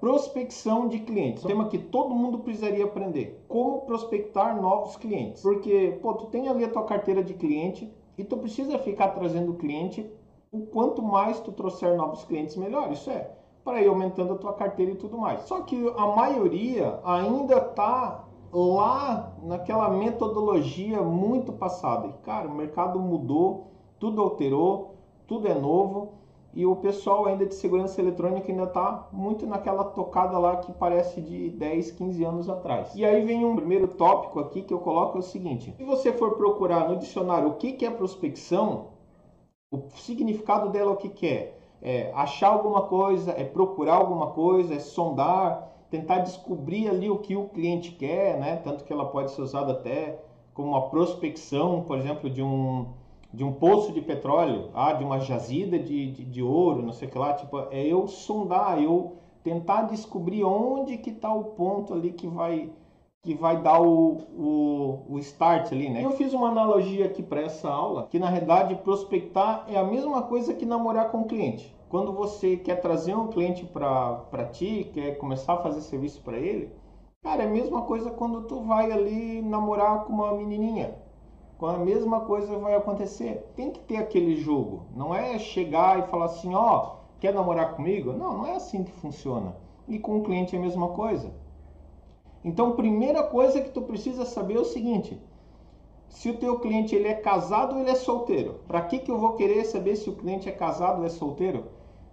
Prospecção de clientes. Um tema que todo mundo precisaria aprender. Como prospectar novos clientes. Porque, pô, tu tem ali a tua carteira de cliente e tu precisa ficar trazendo cliente. O quanto mais tu trouxer novos clientes, melhor. Isso é para ir aumentando a tua carteira e tudo mais. Só que a maioria ainda está lá naquela metodologia muito passada. E, cara, o mercado mudou, tudo alterou, tudo é novo e o pessoal ainda de segurança eletrônica ainda está muito naquela tocada lá que parece de 10, 15 anos atrás. E aí vem um primeiro tópico aqui que eu coloco é o seguinte: se você for procurar no dicionário o que é prospecção, o significado dela é o que é? É achar alguma coisa, é procurar alguma coisa, é sondar, tentar descobrir ali o que o cliente quer, né? Tanto que ela pode ser usada até como uma prospecção, por exemplo, de um de um poço de petróleo, ah, de uma jazida de, de, de, ouro, não sei o que lá, tipo, é eu sondar, eu tentar descobrir onde que está o ponto ali que vai que vai dar o, o, o start ali, né? Eu fiz uma analogia aqui para essa aula, que na realidade prospectar é a mesma coisa que namorar com o cliente. Quando você quer trazer um cliente para ti, quer começar a fazer serviço para ele, cara, é a mesma coisa quando tu vai ali namorar com uma menininha a mesma coisa vai acontecer. Tem que ter aquele jogo. Não é chegar e falar assim, ó, oh, quer namorar comigo? Não, não é assim que funciona. E com o cliente é a mesma coisa. Então, primeira coisa que tu precisa saber é o seguinte: se o teu cliente ele é casado ou ele é solteiro. Para que que eu vou querer saber se o cliente é casado ou é solteiro?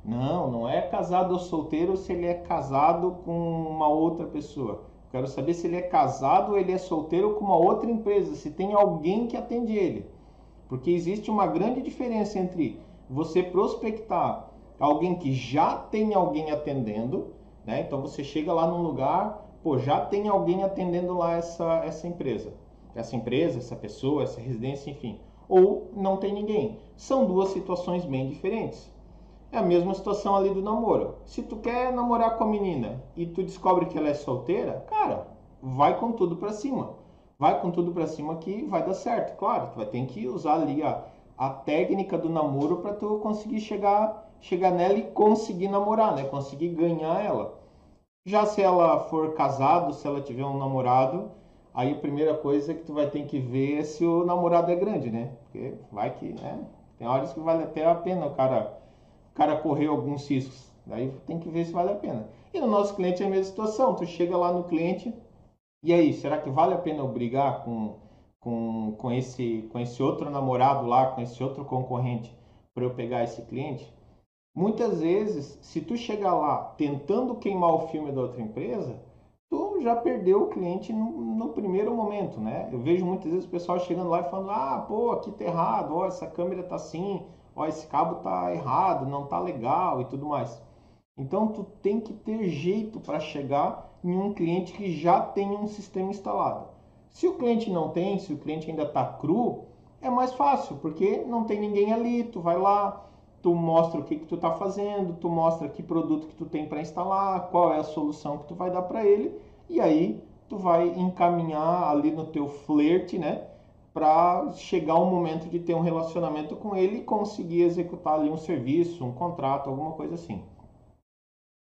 Não, não é casado ou solteiro se ele é casado com uma outra pessoa. Quero saber se ele é casado ou ele é solteiro com uma outra empresa, se tem alguém que atende ele. Porque existe uma grande diferença entre você prospectar alguém que já tem alguém atendendo, né? Então você chega lá num lugar, pô, já tem alguém atendendo lá essa, essa empresa. Essa empresa, essa pessoa, essa residência, enfim. Ou não tem ninguém. São duas situações bem diferentes. É a mesma situação ali do namoro. Se tu quer namorar com a menina e tu descobre que ela é solteira, cara, vai com tudo para cima. Vai com tudo para cima que vai dar certo. Claro, tu vai ter que usar ali a, a técnica do namoro para tu conseguir chegar, chegar nela e conseguir namorar, né? Conseguir ganhar ela. Já se ela for casado, se ela tiver um namorado, aí a primeira coisa que tu vai ter que ver é se o namorado é grande, né? Porque vai que, né? Tem horas que vale até a pena o cara cara correu alguns riscos. Daí tem que ver se vale a pena. E no nosso cliente é a mesma situação. Tu chega lá no cliente e aí, será que vale a pena eu brigar com, com, com, esse, com esse outro namorado lá, com esse outro concorrente para eu pegar esse cliente? Muitas vezes, se tu chegar lá tentando queimar o filme da outra empresa, tu já perdeu o cliente no, no, primeiro momento, né? Eu vejo muitas vezes o pessoal chegando lá e falando, ah, pô, aqui tá errado, ó, essa câmera tá assim, ó, esse cabo tá errado, não tá legal e tudo mais. Então tu tem que ter jeito para chegar em um cliente que já tem um sistema instalado. Se o cliente não tem, se o cliente ainda está cru, é mais fácil, porque não tem ninguém ali, tu vai lá, tu mostra o que, que tu está fazendo, tu mostra que produto que tu tem para instalar, qual é a solução que tu vai dar para ele, e aí tu vai encaminhar ali no teu flerte, né? Para chegar o momento de ter um relacionamento com ele e conseguir executar ali um serviço, um contrato, alguma coisa assim.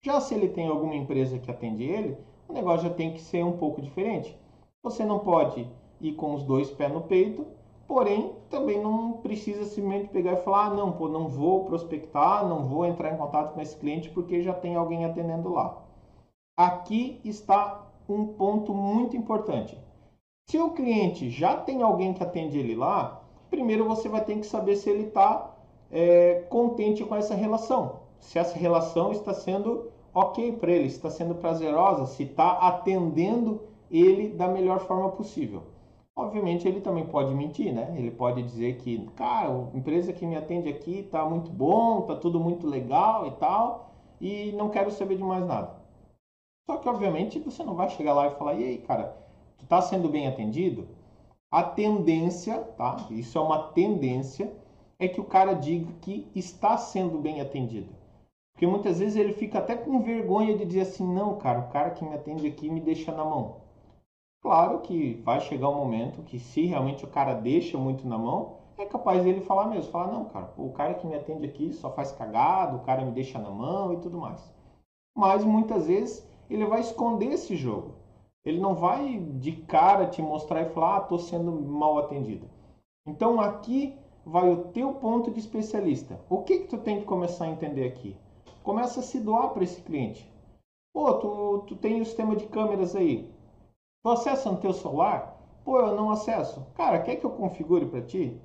Já se ele tem alguma empresa que atende ele, o negócio já tem que ser um pouco diferente. Você não pode ir com os dois pés no peito, porém também não precisa simplesmente pegar e falar: ah, não, pô, não vou prospectar, não vou entrar em contato com esse cliente porque já tem alguém atendendo lá. Aqui está um ponto muito importante. Se o cliente já tem alguém que atende ele lá, primeiro você vai ter que saber se ele está é, contente com essa relação. Se essa relação está sendo ok para ele, está sendo prazerosa, se está atendendo ele da melhor forma possível. Obviamente ele também pode mentir, né? Ele pode dizer que, cara, a empresa que me atende aqui está muito bom, está tudo muito legal e tal, e não quero saber de mais nada. Só que obviamente você não vai chegar lá e falar, e aí, cara, tu está sendo bem atendido, a tendência, tá? Isso é uma tendência, é que o cara diga que está sendo bem atendido. Porque muitas vezes ele fica até com vergonha de dizer assim, não, cara, o cara que me atende aqui me deixa na mão. Claro que vai chegar um momento que se realmente o cara deixa muito na mão, é capaz dele falar mesmo, falar, não, cara, o cara que me atende aqui só faz cagado, o cara me deixa na mão e tudo mais. mas muitas vezes ele vai esconder esse jogo. Ele não vai de cara te mostrar e falar, ah, estou sendo mal atendido. Então aqui vai o teu ponto de especialista. O que que tu tem que começar a entender aqui? Começa a se doar para esse cliente. Pô, tu, tu tem o sistema de câmeras aí. Tu acessa no teu celular? Pô, eu não acesso. Cara, quer que eu configure para ti?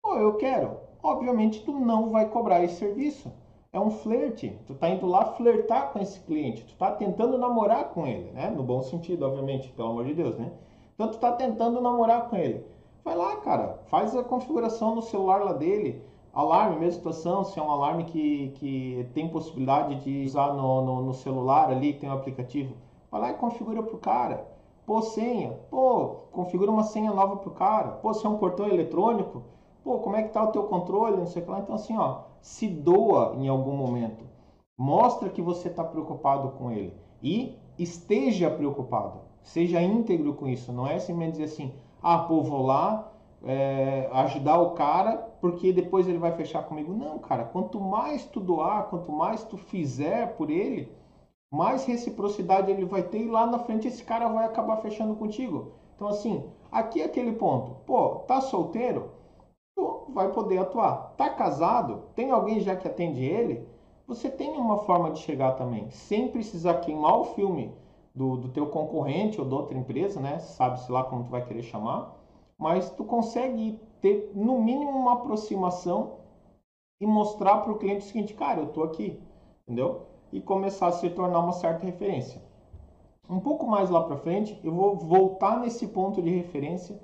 Pô, eu quero. Obviamente tu não vai cobrar esse serviço. É um flerte. Tu tá indo lá flertar com esse cliente. Tu tá tentando namorar com ele, né? No bom sentido, obviamente, pelo amor de Deus, né? Então tu tá tentando namorar com ele. Vai lá, cara, faz a configuração no celular lá dele. Alarme, mesma situação, se é um alarme que, que tem possibilidade de usar no, no, no celular ali, tem um aplicativo. Vai lá e configura pro cara. Pô, senha. Pô, configura uma senha nova pro cara. Pô, se é um portão eletrônico. Pô, como é que tá o teu controle? Não sei o que lá. Então, assim, ó, se doa em algum momento. Mostra que você está preocupado com ele. E esteja preocupado. Seja íntegro com isso. Não é simplesmente dizer assim, ah, pô, vou lá é, ajudar o cara porque depois ele vai fechar comigo. Não, cara, quanto mais tu doar, quanto mais tu fizer por ele, mais reciprocidade ele vai ter e lá na frente esse cara vai acabar fechando contigo. Então, assim, aqui é aquele ponto. Pô, tá solteiro? Vai poder atuar. Tá casado? Tem alguém já que atende ele? Você tem uma forma de chegar também, sem precisar queimar o filme do, do teu concorrente ou da outra empresa, né? Sabe-se lá como tu vai querer chamar, mas tu consegue ter no mínimo uma aproximação e mostrar para o cliente o seguinte, cara, eu estou aqui, entendeu? E começar a se tornar uma certa referência. Um pouco mais lá para frente, eu vou voltar nesse ponto de referência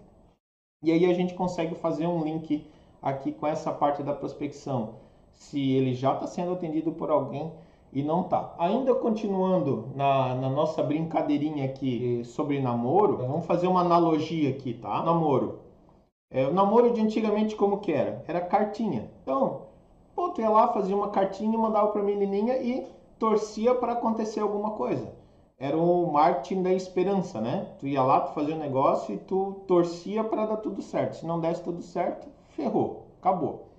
e aí a gente consegue fazer um link aqui com essa parte da prospecção. Se ele já está sendo atendido por alguém e não tá. Ainda continuando na, na, nossa brincadeirinha aqui sobre namoro, vamos fazer uma analogia aqui, tá? Namoro. É, o namoro de antigamente como que era? Era cartinha. Então, pô, ia lá, fazia uma cartinha, mandava pra menininha e torcia para acontecer alguma coisa. Era o marketing da esperança, né? Tu ia lá, tu fazia um negócio e tu torcia para dar tudo certo. Se não desse tudo certo, ferrou, acabou.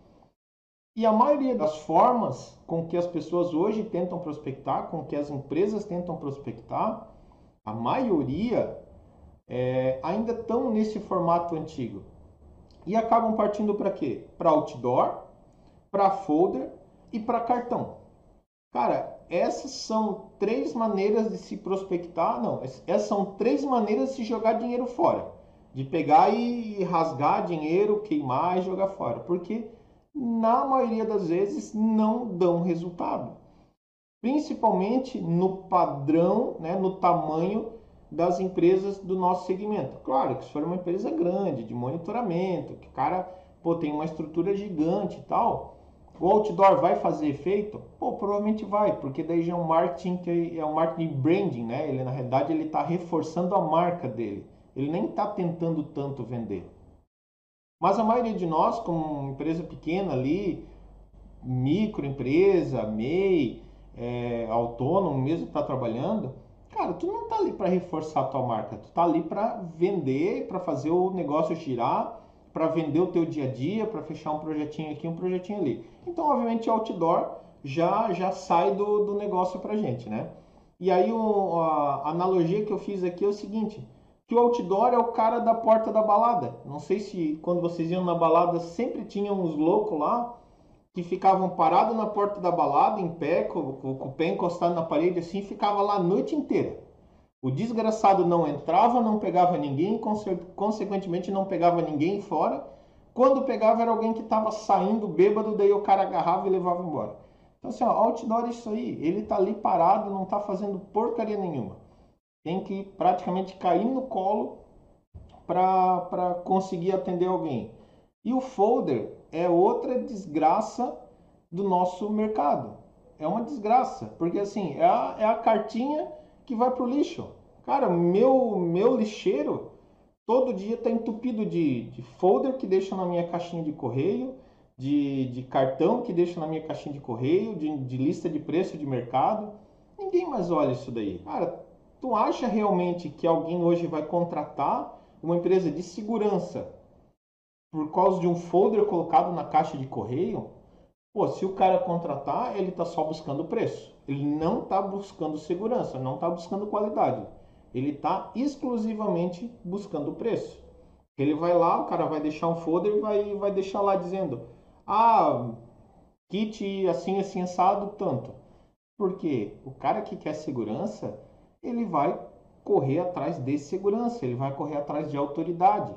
E a maioria das formas com que as pessoas hoje tentam prospectar, com que as empresas tentam prospectar, a maioria é, ainda estão nesse formato antigo. E acabam partindo para quê? Para outdoor, para folder e para cartão. Cara, essas são três maneiras de se prospectar. Não, essas são três maneiras de se jogar dinheiro fora. De pegar e rasgar dinheiro, queimar e jogar fora. Porque na maioria das vezes não dão resultado. Principalmente no padrão, né, no tamanho das empresas do nosso segmento. Claro que se for uma empresa grande, de monitoramento, que o cara pô, tem uma estrutura gigante e tal, o outdoor vai fazer efeito? Pô, provavelmente vai, porque daí já é um marketing que é um marketing branding, né? Ele na realidade ele está reforçando a marca dele. Ele nem está tentando tanto vender. Mas a maioria de nós, como empresa pequena ali, microempresa, MEI, é, autônomo mesmo está trabalhando, cara, tu não está ali para reforçar a tua marca, tu está ali para vender, para fazer o negócio girar, para vender o teu dia a dia, para fechar um projetinho aqui, um projetinho ali. Então, obviamente, outdoor já já sai do, do negócio para gente, né? E aí o, a analogia que eu fiz aqui é o seguinte: que o outdoor é o cara da porta da balada. Não sei se quando vocês iam na balada sempre tinham uns loucos lá que ficavam parados na porta da balada, em pé, com, com, com o pé encostado na parede, assim, ficava lá a noite inteira. O desgraçado não entrava, não pegava ninguém, consequentemente não pegava ninguém fora. Quando pegava era alguém que estava saindo bêbado, daí o cara agarrava e levava embora. Então assim, ó, outdoor é isso aí. Ele está ali parado, não está fazendo porcaria nenhuma tem que praticamente cair no colo para conseguir atender alguém. E o folder é outra desgraça do nosso mercado. É uma desgraça, porque assim, é a, é a cartinha que vai para o lixo. Cara, meu, meu lixeiro todo dia está entupido de, de folder que deixa na minha caixinha de correio, de, de cartão que deixa na minha caixinha de correio, de, de lista de preço de mercado. Ninguém mais olha isso daí. Cara, Tu acha realmente que alguém hoje vai contratar uma empresa de segurança por causa de um folder colocado na caixa de correio? Pô, se o cara contratar, ele está só buscando preço. Ele não está buscando segurança, não está buscando qualidade. Ele está exclusivamente buscando preço. Ele vai lá, o cara vai deixar um folder e vai, vai deixar lá dizendo: Ah, kit assim, assim, assado, tanto. Porque o cara que quer segurança, ele vai correr atrás de segurança, ele vai correr atrás de autoridade.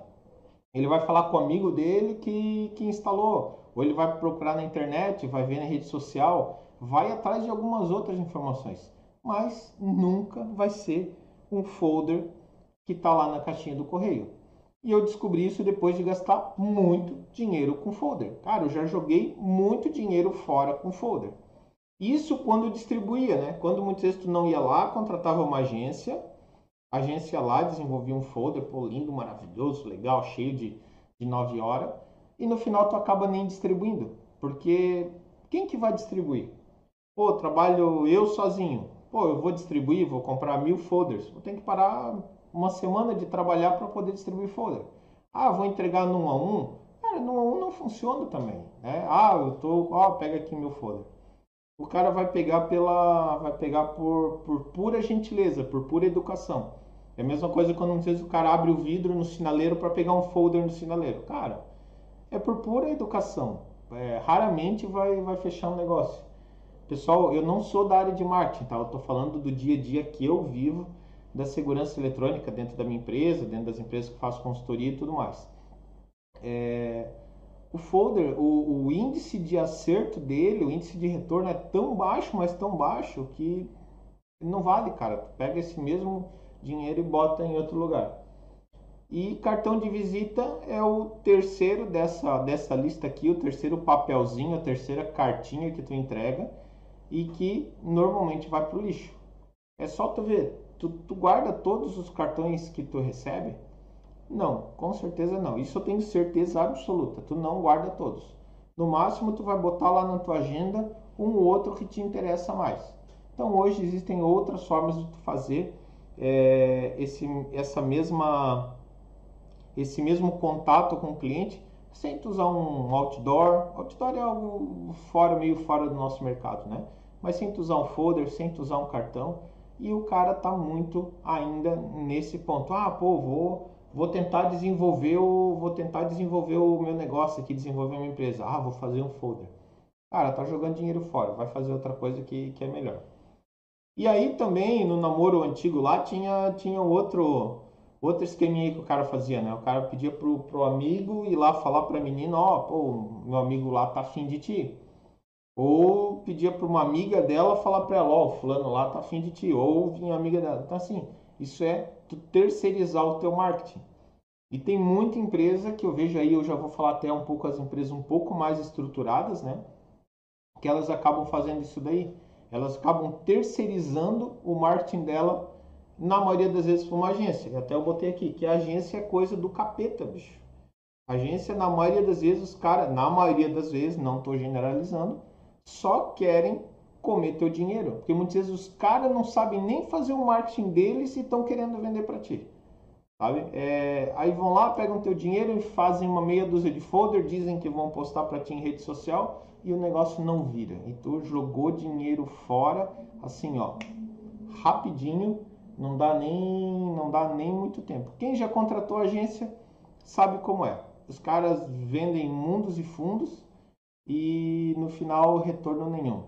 Ele vai falar com o amigo dele que, que instalou, ou ele vai procurar na internet, vai ver na rede social, vai atrás de algumas outras informações, mas nunca vai ser um folder que está lá na caixinha do correio. E eu descobri isso depois de gastar muito dinheiro com folder. Cara, eu já joguei muito dinheiro fora com folder. Isso quando distribuía, né? Quando muitas vezes tu não ia lá, contratava uma agência, a agência lá desenvolvia um folder, pô, lindo, maravilhoso, legal, cheio de, de 9 horas, e no final tu acaba nem distribuindo, porque quem que vai distribuir? Pô, trabalho eu sozinho, pô, eu vou distribuir, vou comprar mil folders, vou ter que parar uma semana de trabalhar para poder distribuir folder. Ah, vou entregar num a um, cara, num a um não funciona também, né? Ah, eu tô, ó, pega aqui meu folder o cara vai pegar pela vai pegar por, por pura gentileza, por pura educação. É a mesma coisa quando às vezes o cara abre o vidro no sinaleiro para pegar um folder no sinaleiro. Cara, é por pura educação. É, raramente vai, vai fechar um negócio. Pessoal, eu não sou da área de marketing, tá? Eu estou falando do dia a dia que eu vivo da segurança eletrônica dentro da minha empresa, dentro das empresas que faço consultoria e tudo mais. É, o folder, o, o, índice de acerto dele, o índice de retorno é tão baixo, mas tão baixo que não vale, cara. Tu pega esse mesmo dinheiro e bota em outro lugar. E cartão de visita é o terceiro dessa, dessa lista aqui, o terceiro papelzinho, a terceira cartinha que tu entrega e que normalmente vai para o lixo. É só tu ver, tu, tu guarda todos os cartões que tu recebe não, com certeza não. Isso eu tenho certeza absoluta. Tu não guarda todos. No máximo, tu vai botar lá na tua agenda um ou outro que te interessa mais. Então, hoje existem outras formas de tu fazer é, esse, essa mesma, esse mesmo contato com o cliente sem tu usar um outdoor. Outdoor é algo fora, meio fora do nosso mercado, né? Mas sem tu usar um folder, sem tu usar um cartão. E o cara tá muito ainda nesse ponto. Ah, pô, vou vou tentar desenvolver o vou tentar desenvolver o meu negócio aqui, desenvolver a minha empresa. Ah, vou fazer um folder. Cara, tá jogando dinheiro fora, vai fazer outra coisa que, que é melhor. E aí também no namoro antigo lá tinha tinha outro outro esqueminha que o cara fazia, né? O cara pedia pro, pro amigo ir lá falar pra menina, ó, oh, meu amigo lá tá afim de ti. Ou pedia para uma amiga dela falar para ela, ó, oh, fulano lá tá afim de ti. Ou vinha amiga dela. Então assim, isso é tu terceirizar o teu marketing. E tem muita empresa que eu vejo aí, eu já vou falar até um pouco as empresas um pouco mais estruturadas, né? Que elas acabam fazendo isso daí. Elas acabam terceirizando o marketing dela, na maioria das vezes, para uma agência. E até eu botei aqui, que a agência é coisa do capeta, bicho. Agência, na maioria das vezes, os caras, na maioria das vezes, não estou generalizando, só querem comer teu dinheiro. Porque muitas vezes os caras não sabem nem fazer o marketing deles e estão querendo vender para ti. Sabe? É, aí vão lá, pegam teu dinheiro e fazem uma meia dúzia de folder, dizem que vão postar para ti em rede social e o negócio não vira. E tu jogou dinheiro fora, assim, ó, rapidinho, não dá nem, não dá nem muito tempo. Quem já contratou agência sabe como é. Os caras vendem mundos e fundos e no final retorno nenhum.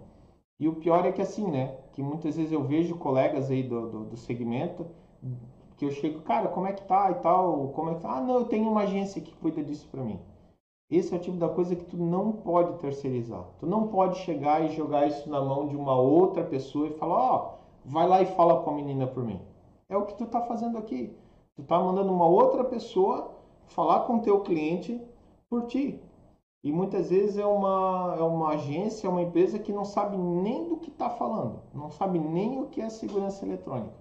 E o pior é que assim, né? Que muitas vezes eu vejo colegas aí do, do, do segmento que eu chego, cara, como é que tá e tal, como é que tá? Ah, não, eu tenho uma agência que cuida disso para mim. Esse é o tipo da coisa que tu não pode terceirizar. Tu não pode chegar e jogar isso na mão de uma outra pessoa e falar, ó, oh, vai lá e fala com a menina por mim. É o que tu tá fazendo aqui. Tu tá mandando uma outra pessoa falar com o teu cliente por ti. E muitas vezes é uma, é uma agência, é uma empresa que não sabe nem do que está falando, não sabe nem o que é segurança eletrônica.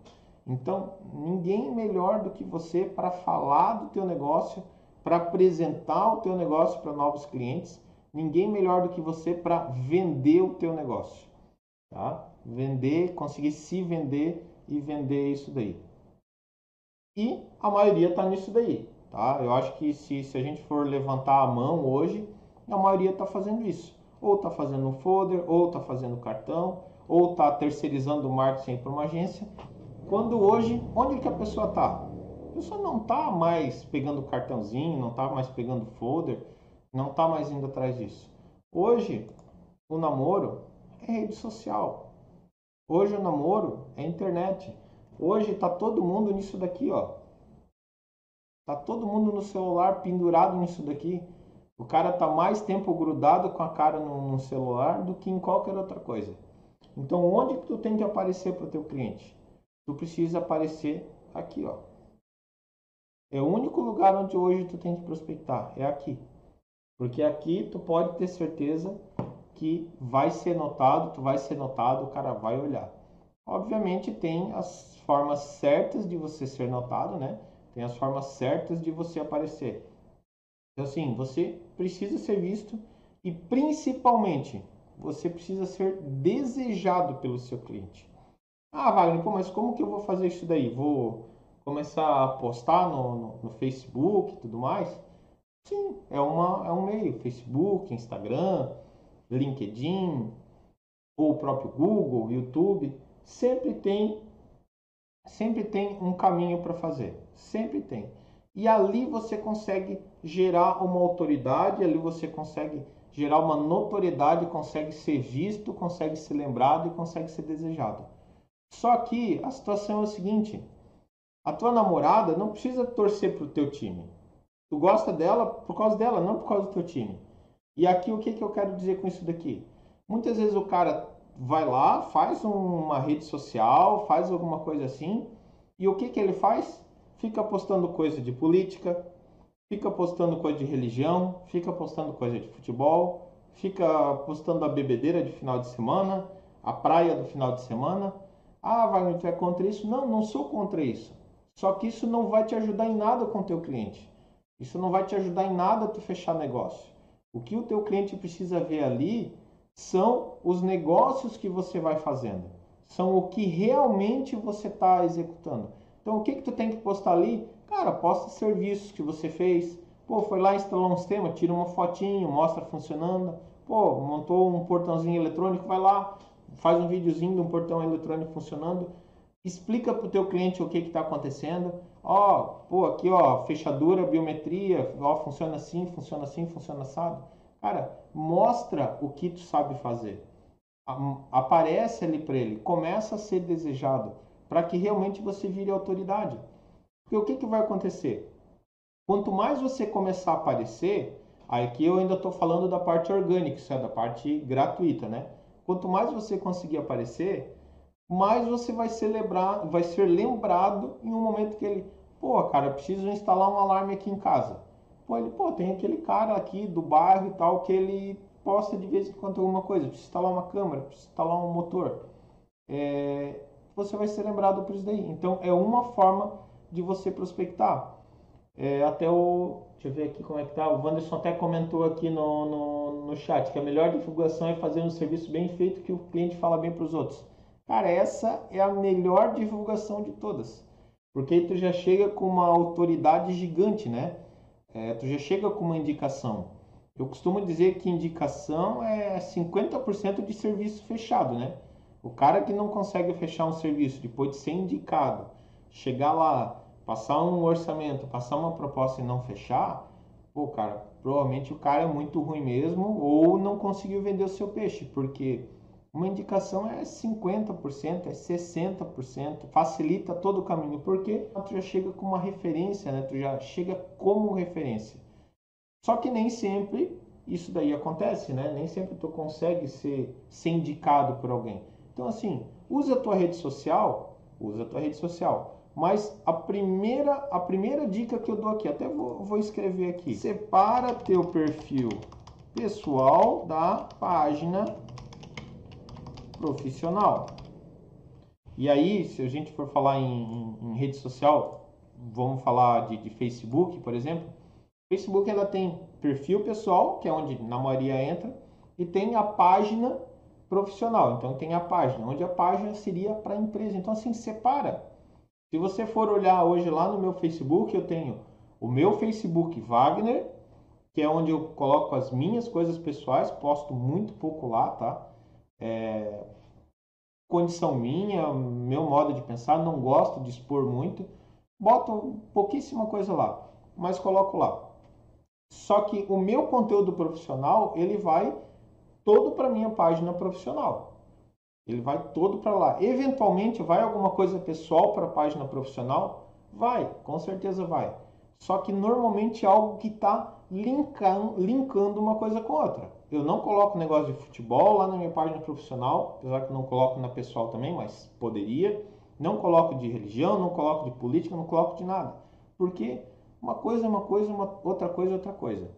Então, ninguém melhor do que você para falar do teu negócio, para apresentar o teu negócio para novos clientes, ninguém melhor do que você para vender o teu negócio, tá? Vender, conseguir se vender e vender isso daí. E a maioria está nisso daí, tá? Eu acho que se, se a gente for levantar a mão hoje, a maioria está fazendo isso. Ou está fazendo um folder, ou está fazendo cartão, ou está terceirizando o marketing para uma agência. Quando hoje, onde que a pessoa está? A pessoa não está mais pegando cartãozinho, não está mais pegando folder, não está mais indo atrás disso. Hoje, o namoro é rede social. Hoje o namoro é internet. Hoje está todo mundo nisso daqui, ó. Tá todo mundo no celular pendurado nisso daqui. O cara tá mais tempo grudado com a cara no, no celular do que em qualquer outra coisa. Então, onde tu tem que aparecer para o teu cliente? Tu precisa aparecer aqui, ó. É o único lugar onde hoje tu tem que prospectar, é aqui. Porque aqui tu pode ter certeza que vai ser notado, tu vai ser notado, o cara vai olhar. Obviamente tem as formas certas de você ser notado, né? Tem as formas certas de você aparecer. Então assim, você precisa ser visto e principalmente você precisa ser desejado pelo seu cliente. Ah, Wagner, pô, mas como que eu vou fazer isso daí? Vou começar a postar no, no, no Facebook e tudo mais? Sim, é, uma, é um meio. Facebook, Instagram, LinkedIn, ou o próprio Google, YouTube, sempre tem sempre tem um caminho para fazer, sempre tem. E ali você consegue gerar uma autoridade, ali você consegue gerar uma notoriedade, consegue ser visto, consegue ser lembrado e consegue ser desejado. Só que a situação é o seguinte: a tua namorada não precisa torcer para o teu time. Tu gosta dela por causa dela, não por causa do teu time. E aqui o que, que eu quero dizer com isso daqui? Muitas vezes o cara vai lá, faz uma rede social, faz alguma coisa assim, e o que, que ele faz? Fica postando coisa de política, fica postando coisa de religião, fica postando coisa de futebol, fica postando a bebedeira de final de semana, a praia do final de semana. Ah, vai tu é contra isso? Não, não sou contra isso. Só que isso não vai te ajudar em nada com o teu cliente. Isso não vai te ajudar em nada a tu fechar negócio. O que o teu cliente precisa ver ali são os negócios que você vai fazendo. São o que realmente você está executando. Então, o que, que tu tem que postar ali? Cara, posta serviços que você fez. Pô, foi lá, instalou um sistema, tira uma fotinho, mostra funcionando. Pô, montou um portãozinho eletrônico, vai lá, faz um videozinho de um portão eletrônico funcionando. Explica para o teu cliente o que está acontecendo. Ó, pô, aqui ó, fechadura, biometria, ó, funciona assim, funciona assim, funciona assado. Cara, mostra o que tu sabe fazer. Aparece ali para ele, começa a ser desejado, para que realmente você vire autoridade. Porque o que, que vai acontecer? Quanto mais você começar a aparecer, aqui eu ainda estou falando da parte orgânica, isso é da parte gratuita, né? Quanto mais você conseguir aparecer, mais você vai ser, lembrar, vai ser lembrado em um momento que ele, pô, cara, preciso instalar um alarme aqui em casa. Pô, ele, pô, tem aquele cara aqui do bairro e tal que ele posta de vez em quando alguma coisa, precisa instalar uma câmera, precisa instalar um motor. É, você vai ser lembrado por isso daí. Então é uma forma de você prospectar. É, até o. Deixa eu ver aqui como é que tá. O Wanderson até comentou aqui no, no, no chat que a melhor divulgação é fazer um serviço bem feito que o cliente fala bem para os outros. Cara, essa é a melhor divulgação de todas. Porque aí tu já chega com uma autoridade gigante, né? É, tu já chega com uma indicação. Eu costumo dizer que indicação é 50% de serviço fechado, né? O cara que não consegue fechar um serviço depois de ser indicado, chegar lá, passar um orçamento, passar uma proposta e não fechar, pô, cara, provavelmente o cara é muito ruim mesmo ou não conseguiu vender o seu peixe, porque uma indicação é 50%, é 60%, facilita todo o caminho, porque tu já chega com uma referência, né? tu já chega como referência. Só que nem sempre isso daí acontece, né? Nem sempre tu consegue ser, ser indicado por alguém. Então, assim, usa a tua rede social, usa a tua rede social. Mas a primeira, a primeira dica que eu dou aqui, até vou, vou escrever aqui, separa teu perfil pessoal da página profissional. E aí, se a gente for falar em, em, rede social, vamos falar de, de, Facebook, por exemplo. Facebook ela tem perfil pessoal, que é onde na maioria entra, e tem a página profissional. Então tem a página, onde a página seria para a empresa. Então assim, separa. Se você for olhar hoje lá no meu Facebook, eu tenho o meu Facebook Wagner, que é onde eu coloco as minhas coisas pessoais, posto muito pouco lá, tá? É, condição minha, meu modo de pensar, não gosto de expor muito, boto pouquíssima coisa lá, mas coloco lá. Só que o meu conteúdo profissional, ele vai todo para minha página profissional. Ele vai todo para lá. Eventualmente vai alguma coisa pessoal para a página profissional? Vai, com certeza vai. Só que normalmente é algo que está linkando, linkando uma coisa com outra. Eu não coloco negócio de futebol lá na minha página profissional, apesar que não coloco na pessoal também, mas poderia. Não coloco de religião, não coloco de política, não coloco de nada. Porque uma coisa é uma coisa, uma outra coisa é outra coisa.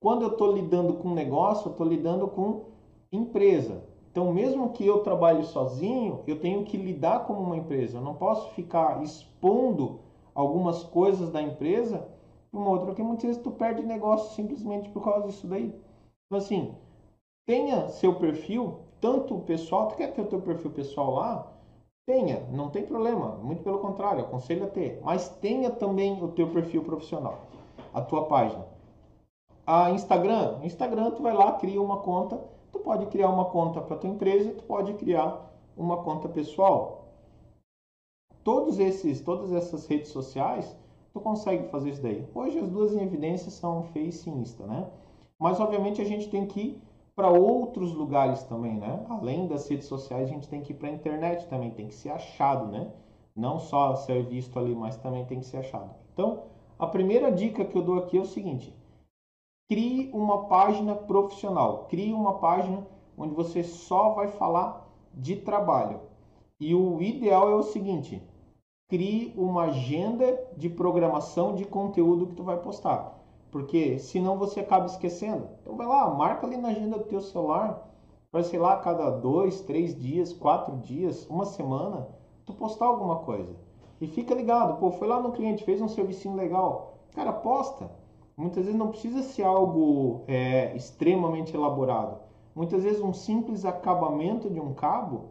Quando eu estou lidando com negócio, eu estou lidando com empresa. Então, mesmo que eu trabalhe sozinho, eu tenho que lidar como uma empresa. Eu não posso ficar expondo algumas coisas da empresa para uma outra, porque muitas vezes tu perde negócio simplesmente por causa disso daí. Então, assim, tenha seu perfil, tanto pessoal, tu quer ter o teu perfil pessoal lá? Tenha, não tem problema, muito pelo contrário, aconselho a ter. Mas tenha também o teu perfil profissional, a tua página. A Instagram, Instagram tu vai lá, cria uma conta, tu pode criar uma conta para tua empresa, tu pode criar uma conta pessoal. Todos esses, todas essas redes sociais, tu consegue fazer isso daí. Hoje as duas em evidência são Face e Insta, né? Mas obviamente a gente tem que ir para outros lugares também, né? Além das redes sociais, a gente tem que ir para a internet também, tem que ser achado, né? Não só ser visto ali, mas também tem que ser achado. Então, a primeira dica que eu dou aqui é o seguinte: crie uma página profissional, crie uma página onde você só vai falar de trabalho. E o ideal é o seguinte: crie uma agenda de programação de conteúdo que tu vai postar. Porque senão você acaba esquecendo. Então vai lá, marca ali na agenda do teu celular, para sei lá, cada dois, três dias, quatro dias, uma semana, tu postar alguma coisa. E fica ligado, pô, foi lá no cliente, fez um servicinho legal. Cara, posta. Muitas vezes não precisa ser algo é, extremamente elaborado. Muitas vezes um simples acabamento de um cabo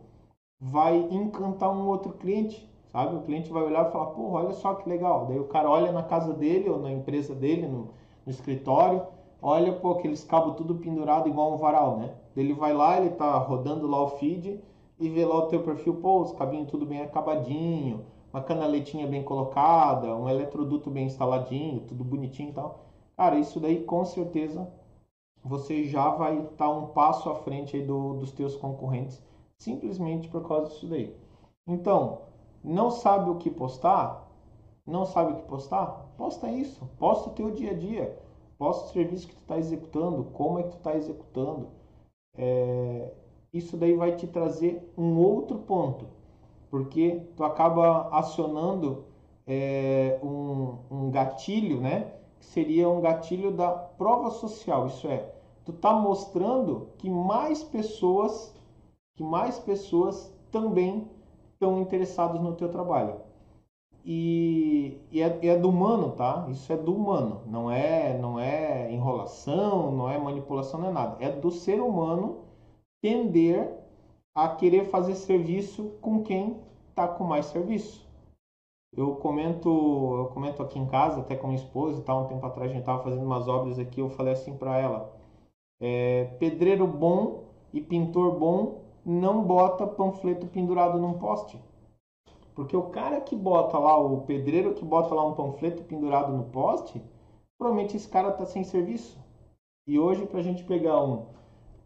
vai encantar um outro cliente, sabe? O cliente vai olhar e falar, pô, olha só que legal. Daí o cara olha na casa dele ou na empresa dele, no, no escritório, olha, pô, aqueles cabos tudo pendurado igual um varal, né? Ele vai lá, ele tá rodando lá o feed e vê lá o teu perfil, pô, os cabinhos tudo bem acabadinho, uma canaletinha bem colocada, um eletroduto bem instaladinho, tudo bonitinho e tal. Cara, isso daí com certeza você já vai estar tá um passo à frente do, dos teus concorrentes, simplesmente por causa disso daí. Então, não sabe o que postar? Não sabe o que postar? Posta isso, posta o teu dia a dia, posta o serviço que tu está executando, como é que tu está executando. É, isso daí vai te trazer um outro ponto, porque tu acaba acionando é, um, um gatilho, né? Que seria um gatilho da prova social. Isso é, tu está mostrando que mais pessoas, que mais pessoas também estão interessados no teu trabalho e, e é, é, do humano, tá? Isso é do humano, não é, não é enrolação, não é manipulação, não é nada. É do ser humano tender a querer fazer serviço com quem está com mais serviço. Eu comento, eu comento aqui em casa, até com minha esposa tal, um tempo atrás a gente estava fazendo umas obras aqui, eu falei assim para ela, é, pedreiro bom e pintor bom não bota panfleto pendurado num poste. Porque o cara que bota lá, o pedreiro que bota lá um panfleto pendurado no poste, provavelmente esse cara está sem serviço. E hoje, para a gente pegar um,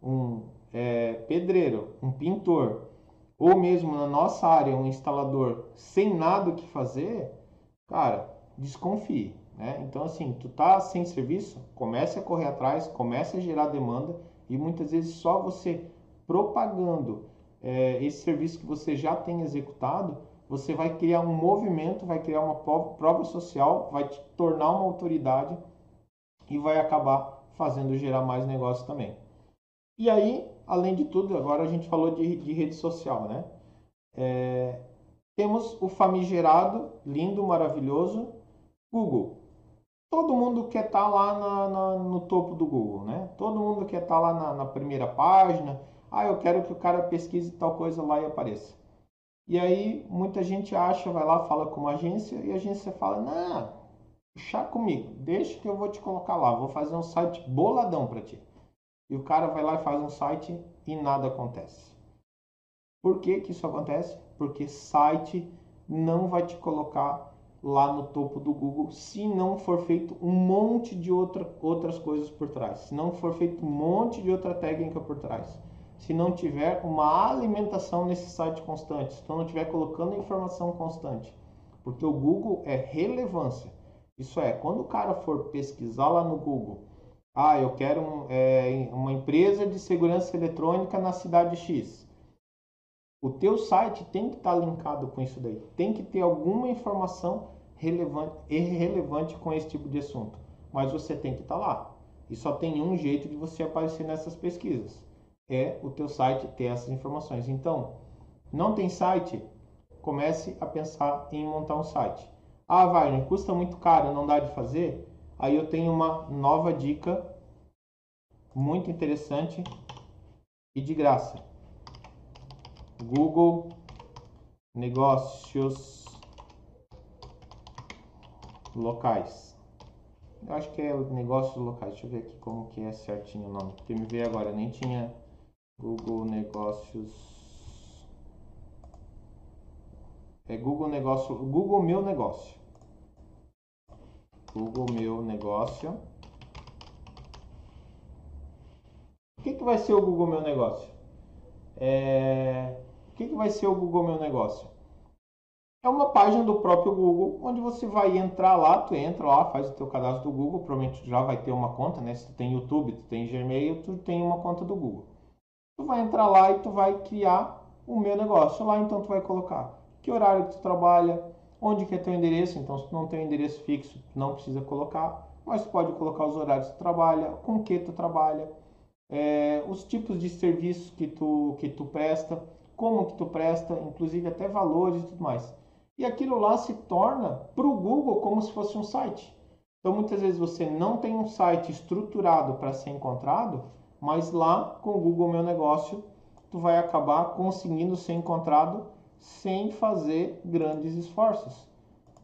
um é, pedreiro, um pintor, ou mesmo na nossa área, um instalador sem nada o que fazer, cara, desconfie. Né? Então, assim, tu tá sem serviço, comece a correr atrás, comece a gerar demanda e muitas vezes só você propagando é, esse serviço que você já tem executado, você vai criar um movimento, vai criar uma prova social, vai te tornar uma autoridade e vai acabar fazendo gerar mais negócio também. E aí, além de tudo, agora a gente falou de, de rede social, né? É, temos o famigerado, lindo, maravilhoso Google. Todo mundo quer estar tá lá na, na, no topo do Google, né? Todo mundo quer estar tá lá na, na primeira página. Ah, eu quero que o cara pesquise tal coisa lá e apareça. E aí muita gente acha, vai lá, fala com uma agência e a agência fala: "Não, chá comigo, deixa que eu vou te colocar lá, vou fazer um site boladão para ti". E o cara vai lá e faz um site e nada acontece. Por que, que isso acontece? Porque site não vai te colocar lá no topo do Google se não for feito um monte de outra, outras coisas por trás, se não for feito um monte de outra técnica por trás, se não tiver uma alimentação nesse site constante, se tu não estiver colocando informação constante, porque o Google é relevância. Isso é, quando o cara for pesquisar lá no Google, ah, eu quero um, é, uma empresa de segurança eletrônica na cidade X o teu site tem que estar tá linkado com isso daí. Tem que ter alguma informação relevante, com esse tipo de assunto. Mas você tem que estar tá lá. E só tem um jeito de você aparecer nessas pesquisas. É o teu site ter essas informações. Então, não tem site? Comece a pensar em montar um site. Ah, Wagner, custa muito caro, não dá de fazer? Aí eu tenho uma nova dica muito interessante e de graça. Google Negócios Locais. Eu acho que é negócios locais. Deixa eu ver aqui como que é certinho o nome. Porque me veio agora, nem tinha Google Negócios. É Google Negócio, Google Meu Negócio. Google Meu Negócio. O que, que vai ser o Google Meu Negócio? É, que, que vai ser o Google Meu Negócio? É uma página do próprio Google, onde você vai entrar lá, tu entra lá, faz o teu cadastro do Google, provavelmente já vai ter uma conta, né? Se tu tem YouTube, tu tem Gmail, tu tem uma conta do Google. Tu vai entrar lá e tu vai criar o meu negócio. Lá então tu vai colocar que horário que tu trabalha, onde que é teu endereço, então se tu não tem um endereço fixo, não precisa colocar, mas tu pode colocar os horários que tu trabalha, com que tu trabalha, é, os tipos de serviços que tu, que tu presta, como que tu presta, inclusive até valores e tudo mais. E aquilo lá se torna para o Google como se fosse um site. Então muitas vezes você não tem um site estruturado para ser encontrado, mas lá com o Google Meu Negócio tu vai acabar conseguindo ser encontrado sem fazer grandes esforços.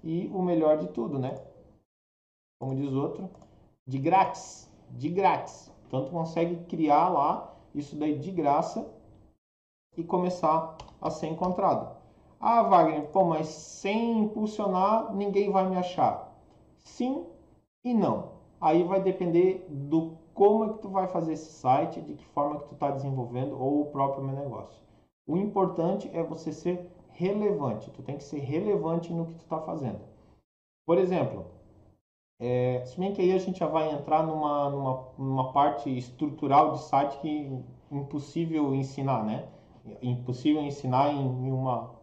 E o melhor de tudo, né? Como diz outro, de grátis, de grátis. Então tu consegue criar lá isso daí de graça e começar a ser encontrado. Ah, Wagner, pô, mas sem impulsionar ninguém vai me achar. Sim e não. Aí vai depender do como é que tu vai fazer esse site, de que forma que tu está desenvolvendo ou o próprio meu negócio. O importante é você ser relevante. Tu tem que ser relevante no que tu está fazendo. Por exemplo, é, se bem que aí a gente já vai entrar numa, numa, numa parte estrutural de site que é impossível ensinar, né? impossível ensinar em, uma,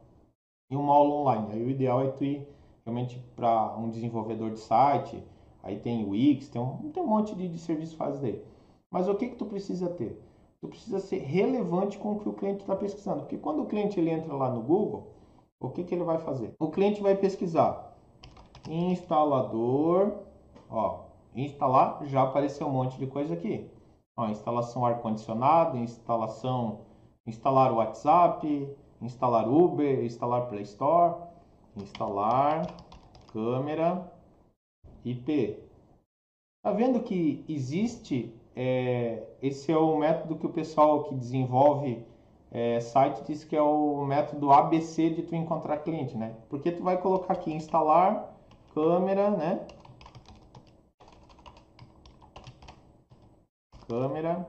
em uma aula online. Aí o ideal é tu ir realmente para um desenvolvedor de site, aí tem o Wix, tem um, tem um monte de, de serviço faz daí. Mas o que, que tu precisa ter? Tu precisa ser relevante com o que o cliente está pesquisando. Porque quando o cliente ele entra lá no Google, o que, que ele vai fazer? O cliente vai pesquisar instalador, ó, instalar, já apareceu um monte de coisa aqui. Ó, instalação ar-condicionado, instalação instalar o WhatsApp, instalar Uber, instalar Play Store, instalar câmera IP. Tá vendo que existe? É, esse é o método que o pessoal que desenvolve é, site diz que é o método ABC de tu encontrar cliente, né? Porque tu vai colocar aqui instalar câmera, né? Câmera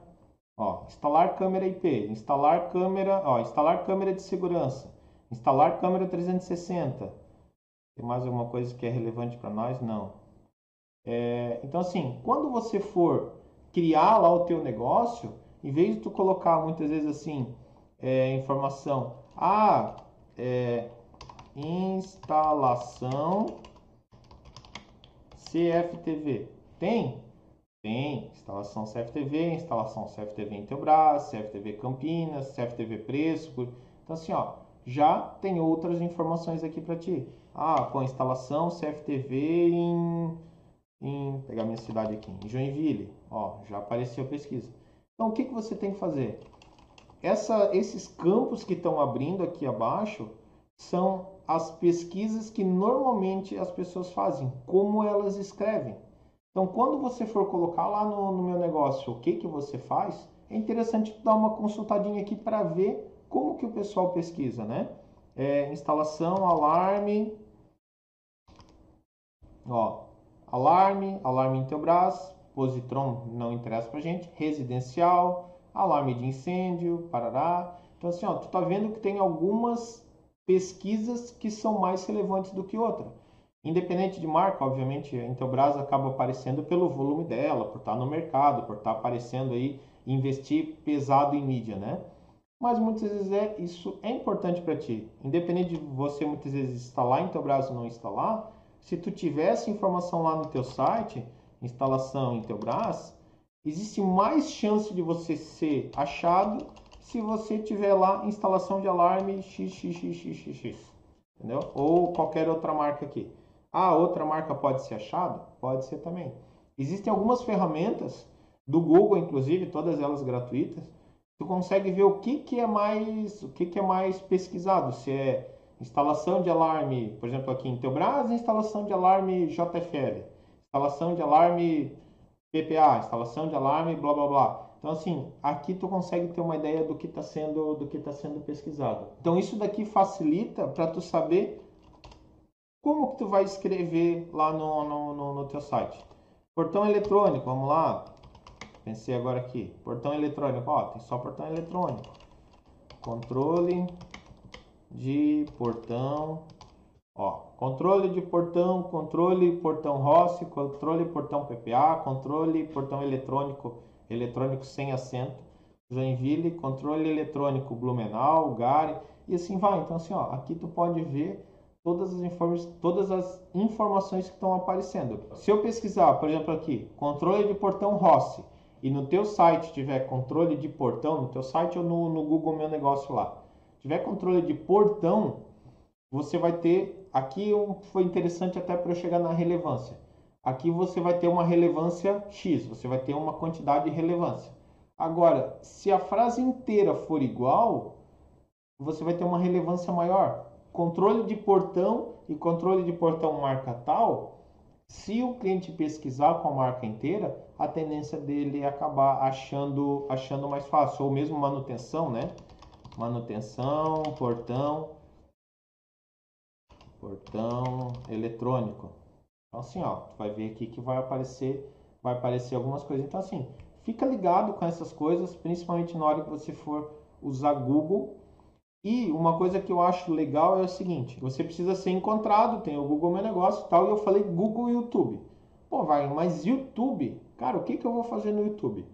Ó, instalar câmera IP, instalar câmera, ó, instalar câmera de segurança, instalar câmera 360. Tem mais alguma coisa que é relevante para nós? Não. É, então assim, quando você for criar lá o teu negócio, em vez de tu colocar muitas vezes assim é, informação, ah, é, instalação CFTV, tem? Tem instalação CFTV, instalação CFTV Intelbras, CFTV Campinas, CFTV Preço. Então assim, ó, já tem outras informações aqui para ti. Ah, com instalação CFTV em, em pegar minha cidade aqui, em Joinville, ó, já apareceu pesquisa. Então o que, que você tem que fazer? Essa, esses campos que estão abrindo aqui abaixo são as pesquisas que normalmente as pessoas fazem, como elas escrevem. Então, quando você for colocar lá no, no meu negócio o que, que você faz, é interessante dar uma consultadinha aqui para ver como que o pessoal pesquisa, né? É, instalação, alarme, ó, alarme, alarme Intelbras, positron não interessa pra gente, residencial, alarme de incêndio, parará. Então assim, ó, tu tá vendo que tem algumas pesquisas que são mais relevantes do que outra. Independente de marca, obviamente, a Intelbras acaba aparecendo pelo volume dela, por estar no mercado, por estar aparecendo aí, investir pesado em mídia, né? Mas muitas vezes é, isso é importante para ti. Independente de você muitas vezes instalar Intelbras ou não instalar, se tu tivesse informação lá no teu site, instalação Intelbras, existe mais chance de você ser achado se você tiver lá instalação de alarme XXXXX, entendeu? Ou qualquer outra marca aqui. Ah, outra marca pode ser achada? Pode ser também. Existem algumas ferramentas do Google, inclusive, todas elas gratuitas. Tu consegue ver o que, que é mais o que, que é mais pesquisado, se é instalação de alarme, por exemplo, aqui em Teobras, instalação de alarme JFL, instalação de alarme PPA, instalação de alarme blá blá blá. Então assim, aqui tu consegue ter uma ideia do que está sendo do que está sendo pesquisado. Então isso daqui facilita para tu saber como que tu vai escrever lá no, no, no, no teu site? Portão eletrônico, vamos lá. Pensei agora aqui. Portão eletrônico, ó, tem só portão eletrônico. Controle de portão, ó, controle de portão, controle portão Rossi, controle portão PPA, controle portão eletrônico, eletrônico sem assento, Joinville, controle eletrônico Blumenau, Gare, e assim vai. Então assim, ó, aqui tu pode ver todas as, inform todas as informações que estão aparecendo. Se eu pesquisar, por exemplo, aqui, controle de portão Rossi, e no teu site tiver controle de portão, no teu site ou no, no Google Meu Negócio lá, tiver controle de portão, você vai ter, aqui foi interessante até para eu chegar na relevância. Aqui você vai ter uma relevância X, você vai ter uma quantidade de relevância. Agora, se a frase inteira for igual, você vai ter uma relevância maior controle de portão e controle de portão marca tal, se o cliente pesquisar com a marca inteira, a tendência dele é acabar achando, achando mais fácil, ou mesmo manutenção, né? Manutenção, portão, portão eletrônico. Então assim, ó, tu vai ver aqui que vai aparecer, vai aparecer algumas coisas. Então assim, fica ligado com essas coisas, principalmente na hora que você for usar Google e uma coisa que eu acho legal é o seguinte: você precisa ser encontrado, tem o Google Meu Negócio e tal, e eu falei Google YouTube. Pô, vai, mas YouTube? Cara, o que, que eu vou fazer no YouTube?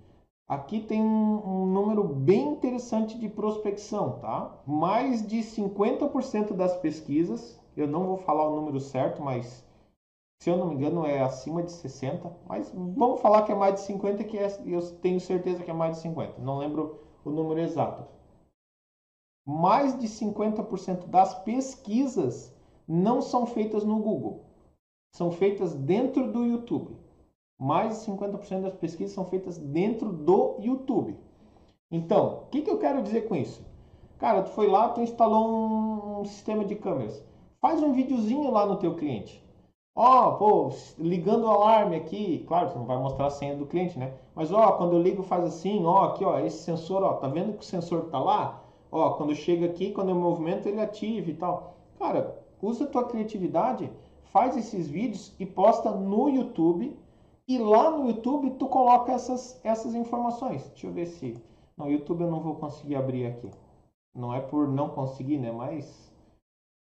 Aqui tem um, um número bem interessante de prospecção, tá? Mais de 50% das pesquisas, eu não vou falar o número certo, mas se eu não me engano é acima de 60, mas vamos falar que é mais de 50, que é, eu tenho certeza que é mais de 50, não lembro o número exato mais de 50% das pesquisas não são feitas no Google, são feitas dentro do YouTube. Mais de 50% das pesquisas são feitas dentro do YouTube. Então, o que, que eu quero dizer com isso? Cara, tu foi lá, tu instalou um, um sistema de câmeras. Faz um videozinho lá no teu cliente. Ó, oh, pô, ligando o alarme aqui. Claro, você não vai mostrar a senha do cliente, né? Mas ó, quando eu ligo faz assim, ó, aqui ó, esse sensor, ó, tá vendo que o sensor tá lá? Ó, quando chega aqui, quando eu movimento, ele ativa e tal. Cara, usa a tua criatividade, faz esses vídeos e posta no YouTube. E lá no YouTube tu coloca essas, essas informações. Deixa eu ver se. No YouTube eu não vou conseguir abrir aqui. Não é por não conseguir, né? Mas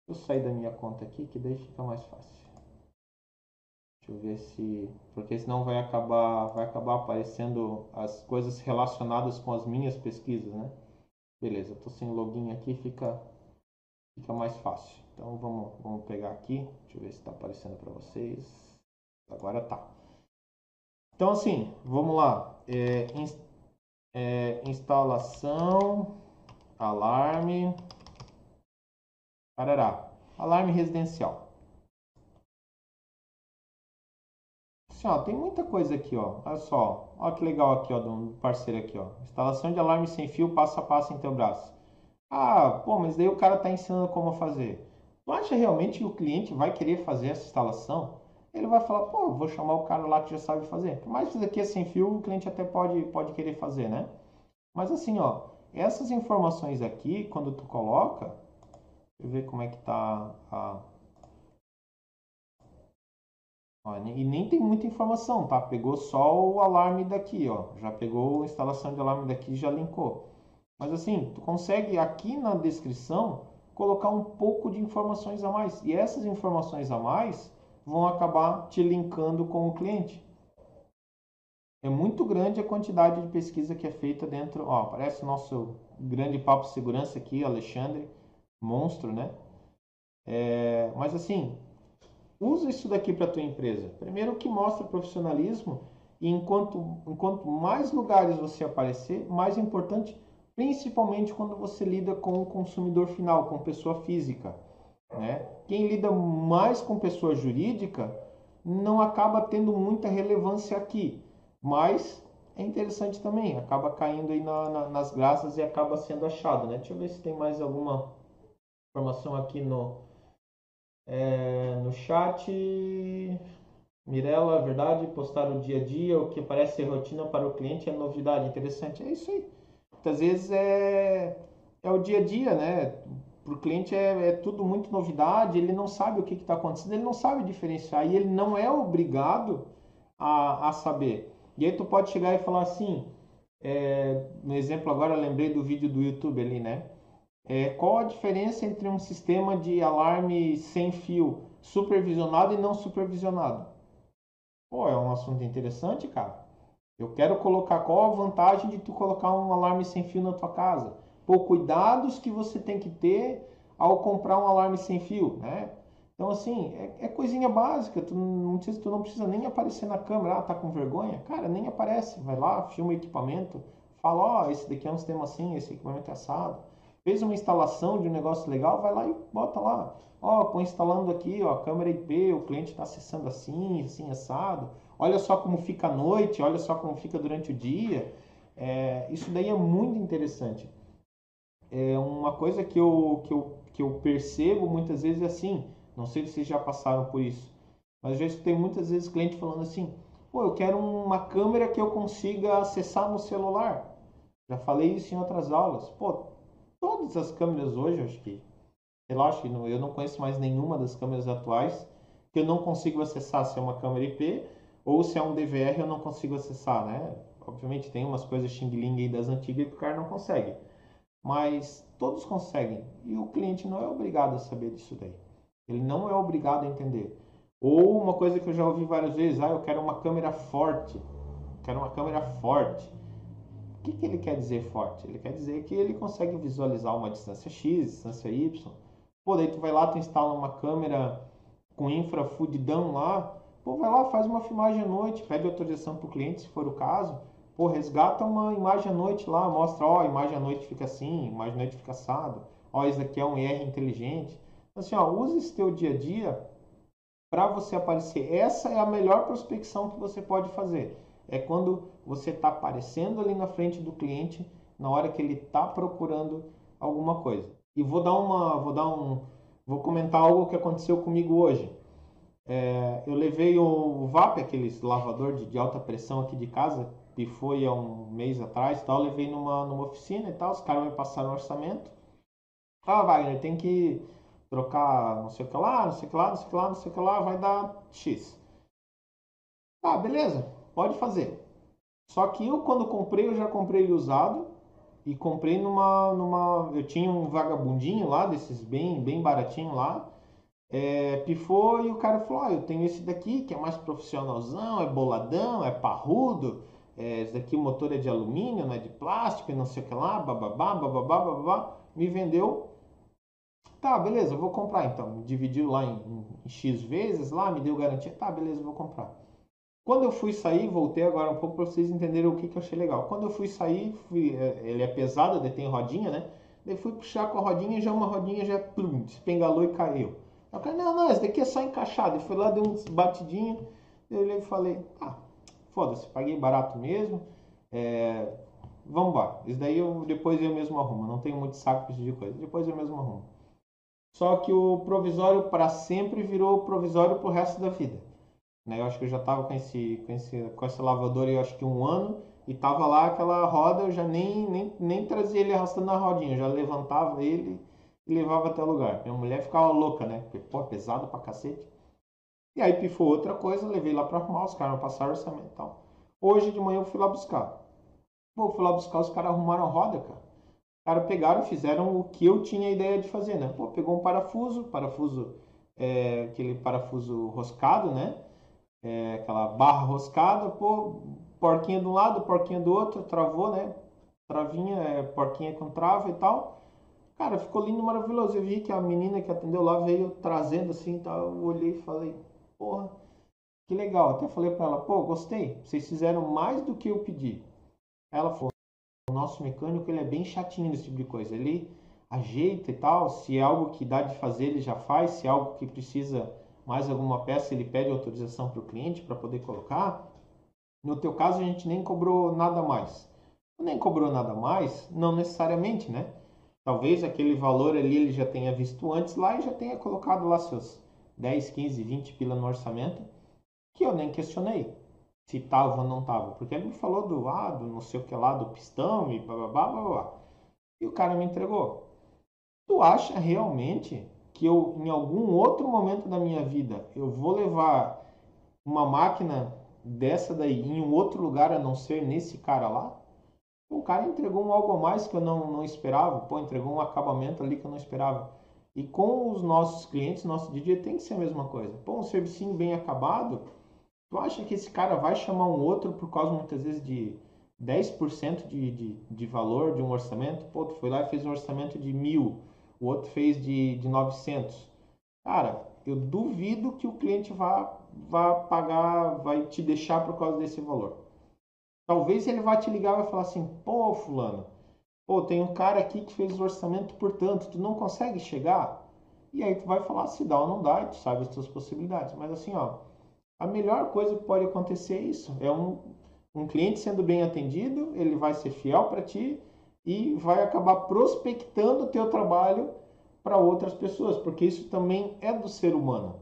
eu sair da minha conta aqui que daí fica mais fácil. Deixa eu ver se. Porque senão vai acabar, vai acabar aparecendo as coisas relacionadas com as minhas pesquisas, né? Beleza, estou sem login aqui, fica, fica mais fácil. Então vamos, vamos pegar aqui, deixa eu ver se está aparecendo para vocês. Agora tá. Então assim, vamos lá. É, é, instalação, alarme, parará, alarme residencial. Assim, ó, tem muita coisa aqui, ó. Olha só. Olha que legal aqui, ó, do parceiro aqui, ó. Instalação de alarme sem fio, passo a passo em teu braço. Ah, pô, mas daí o cara tá ensinando como fazer. Tu acha realmente que o cliente vai querer fazer essa instalação? Ele vai falar, pô, vou chamar o cara lá que já sabe fazer. Por mais que isso aqui é sem fio, o cliente até pode, pode querer fazer, né? Mas assim, ó, Essas informações aqui, quando tu coloca, deixa eu ver como é que tá a... Ó, e nem tem muita informação, tá? Pegou só o alarme daqui, ó. Já pegou a instalação de alarme daqui e já linkou. Mas assim, tu consegue aqui na descrição colocar um pouco de informações a mais. E essas informações a mais vão acabar te linkando com o cliente. É muito grande a quantidade de pesquisa que é feita dentro. Ó, aparece o nosso grande papo de segurança aqui, Alexandre, monstro, né? É, mas assim, usa isso daqui para tua empresa. Primeiro que mostra profissionalismo e enquanto, enquanto mais lugares você aparecer, mais importante, principalmente quando você lida com o consumidor final, com pessoa física. Né? Quem lida mais com pessoa jurídica não acaba tendo muita relevância aqui. Mas é interessante também, acaba caindo aí na, na, nas graças e acaba sendo achado, né? Deixa eu ver se tem mais alguma informação aqui no, é, no chat. Mirella, verdade, postar o dia a dia, o que parece rotina para o cliente é novidade, interessante. É isso aí. Muitas vezes é, é o dia a dia, né? Para o cliente é, é, tudo muito novidade, ele não sabe o que está acontecendo, ele não sabe diferenciar e ele não é obrigado a, a saber. E aí tu pode chegar e falar assim, é, no exemplo agora lembrei do vídeo do YouTube ali, né? É, qual a diferença entre um sistema de alarme sem fio supervisionado e não supervisionado? Pô, é um assunto interessante, cara. Eu quero colocar qual a vantagem de tu colocar um alarme sem fio na tua casa. Pô, cuidados que você tem que ter ao comprar um alarme sem fio, né? Então, assim, é, é coisinha básica. Tu não, tu não precisa nem aparecer na câmera. Ah, tá com vergonha? Cara, nem aparece. Vai lá, filma o equipamento. Fala, ó, oh, esse daqui é um sistema assim, esse equipamento é assado. Fez uma instalação de um negócio legal, vai lá e bota lá. Ó, oh, instalando aqui, ó, câmera IP, o cliente está acessando assim, assim, assado. Olha só como fica a noite, olha só como fica durante o dia. É, isso daí é muito interessante. É uma coisa que eu, que, eu, que eu percebo muitas vezes é assim, não sei se vocês já passaram por isso, mas já escutei muitas vezes cliente falando assim: pô, eu quero uma câmera que eu consiga acessar no celular. Já falei isso em outras aulas. Pô, todas as câmeras hoje, acho que, sei lá, acho que não, eu não conheço mais nenhuma das câmeras atuais que eu não consigo acessar se é uma câmera IP ou se é um DVR eu não consigo acessar, né? Obviamente tem umas coisas xing-ling aí das antigas que o cara não consegue. Mas todos conseguem. E o cliente não é obrigado a saber disso daí. Ele não é obrigado a entender. Ou uma coisa que eu já ouvi várias vezes, ah, eu quero uma câmera forte. Quero uma câmera forte. O que, que ele quer dizer forte? Ele quer dizer que ele consegue visualizar uma distância X, distância Y. Pô, daí tu vai lá, tu instala uma câmera com infra fudidão lá. Pô, vai lá, faz uma filmagem à noite, pede autorização para o cliente, se for o caso. Pô, resgata uma imagem à noite lá, mostra, ó, a imagem à noite fica assim, imagem à noite fica assado. Ó, isso aqui é um IR inteligente assim, ó, use esse teu dia a dia para você aparecer. Essa é a melhor prospecção que você pode fazer. É quando você está aparecendo ali na frente do cliente na hora que ele está procurando alguma coisa. E vou dar uma, vou dar um, vou comentar algo que aconteceu comigo hoje. É, eu levei o VAP, aquele lavador de, de, alta pressão aqui de casa, que foi há um mês atrás, tal. Levei numa, numa oficina e tal. Os caras me passaram um orçamento. Ah, Wagner, tem que trocar não sei o que lá, não sei o que lá, não sei o que lá, não sei o que lá, vai dar X. Tá, beleza, pode fazer. Só que eu quando comprei, eu já comprei ele usado e comprei numa, numa, eu tinha um vagabundinho lá, desses bem, bem baratinho lá, é, pifou e o cara falou, eu tenho esse daqui que é mais profissionalzão, é boladão, é parrudo, é, esse daqui o motor é de alumínio, não é de plástico, e não sei o que lá, bababá, bababá, bababá, me vendeu Tá, beleza, eu vou comprar então. Dividiu lá em, em, X vezes, lá me deu garantia. Tá, beleza, eu vou comprar. Quando eu fui sair, voltei agora um pouco para vocês entenderem o que, que eu achei legal. Quando eu fui sair, fui, é, ele é pesado, ele tem rodinha, né? Daí fui puxar com a rodinha, já uma rodinha já plum, despengalou e caiu. Eu falei, não, não, esse daqui é só encaixado. E fui lá, dei uns batidinhos. Eu olhei e falei, ah, foda-se, paguei barato mesmo. É, vamos embora. Isso daí eu, depois eu mesmo arrumo. Não tenho muito saco de coisa. Depois eu mesmo arrumo. Só que o provisório para sempre virou provisório para o resto da vida. Né? Eu acho que eu já estava com esse, com, esse, com esse lavador eu acho que um ano e tava lá aquela roda, eu já nem, nem, nem trazia ele arrastando na rodinha, eu já levantava ele e levava até o lugar. Minha mulher ficava louca, né? Porque, pô, pesado pra cacete. E aí pifou outra coisa, levei lá para arrumar, os caras passaram orçamento e tal. Hoje de manhã eu fui lá buscar. Pô, fui lá buscar, os caras arrumaram a roda, cara. Os caras pegaram fizeram o que eu tinha ideia de fazer, né? Pô, pegou um parafuso, parafuso, é, aquele parafuso roscado, né? É, aquela barra roscada, pô, porquinha de um lado, porquinha do outro, travou, né? Travinha, é, porquinha com trava e tal. Cara, ficou lindo, maravilhoso. Eu vi que a menina que atendeu lá veio trazendo assim, tal. Eu olhei e falei, porra, que legal. Até falei para ela, pô, gostei. Vocês fizeram mais do que eu pedi. Ela falou, o nosso mecânico ele é bem chatinho nesse tipo de coisa. Ele ajeita e tal. Se é algo que dá de fazer, ele já faz. Se é algo que precisa mais alguma peça, ele pede autorização para o cliente para poder colocar. No teu caso, a gente nem cobrou nada mais. Nem cobrou nada mais, não necessariamente, né? Talvez aquele valor ali ele já tenha visto antes lá e já tenha colocado lá seus 10, 15, 20 pila no orçamento, que eu nem questionei se estava ou não estava, porque ele me falou do lado, não sei o que lá, do pistão e blá blá. E o cara me entregou. Tu acha realmente que eu, em algum outro momento da minha vida, eu vou levar uma máquina dessa daí em um outro lugar a não ser nesse cara lá? O cara entregou um algo a mais que eu não, não esperava, pô, entregou um acabamento ali que eu não esperava. E com os nossos clientes, nosso DJ tem que ser a mesma coisa. Pô, um servicinho bem acabado, tu acha que esse cara vai chamar um outro por causa muitas vezes de 10% de, de, de valor de um orçamento? Pô, tu foi lá e fez um orçamento de mil, o outro fez de, de 900. Cara, eu duvido que o cliente vá, vá pagar, vai te deixar por causa desse valor. Talvez ele vá te ligar e vai falar assim, pô, fulano, Pô, tem um cara aqui que fez o orçamento por tanto, tu não consegue chegar? E aí tu vai falar se dá ou não dá, e tu sabe as tuas possibilidades. Mas assim, ó, a melhor coisa que pode acontecer é isso. É um, um cliente sendo bem atendido, ele vai ser fiel para ti e vai acabar prospectando o teu trabalho para outras pessoas, porque isso também é do ser humano.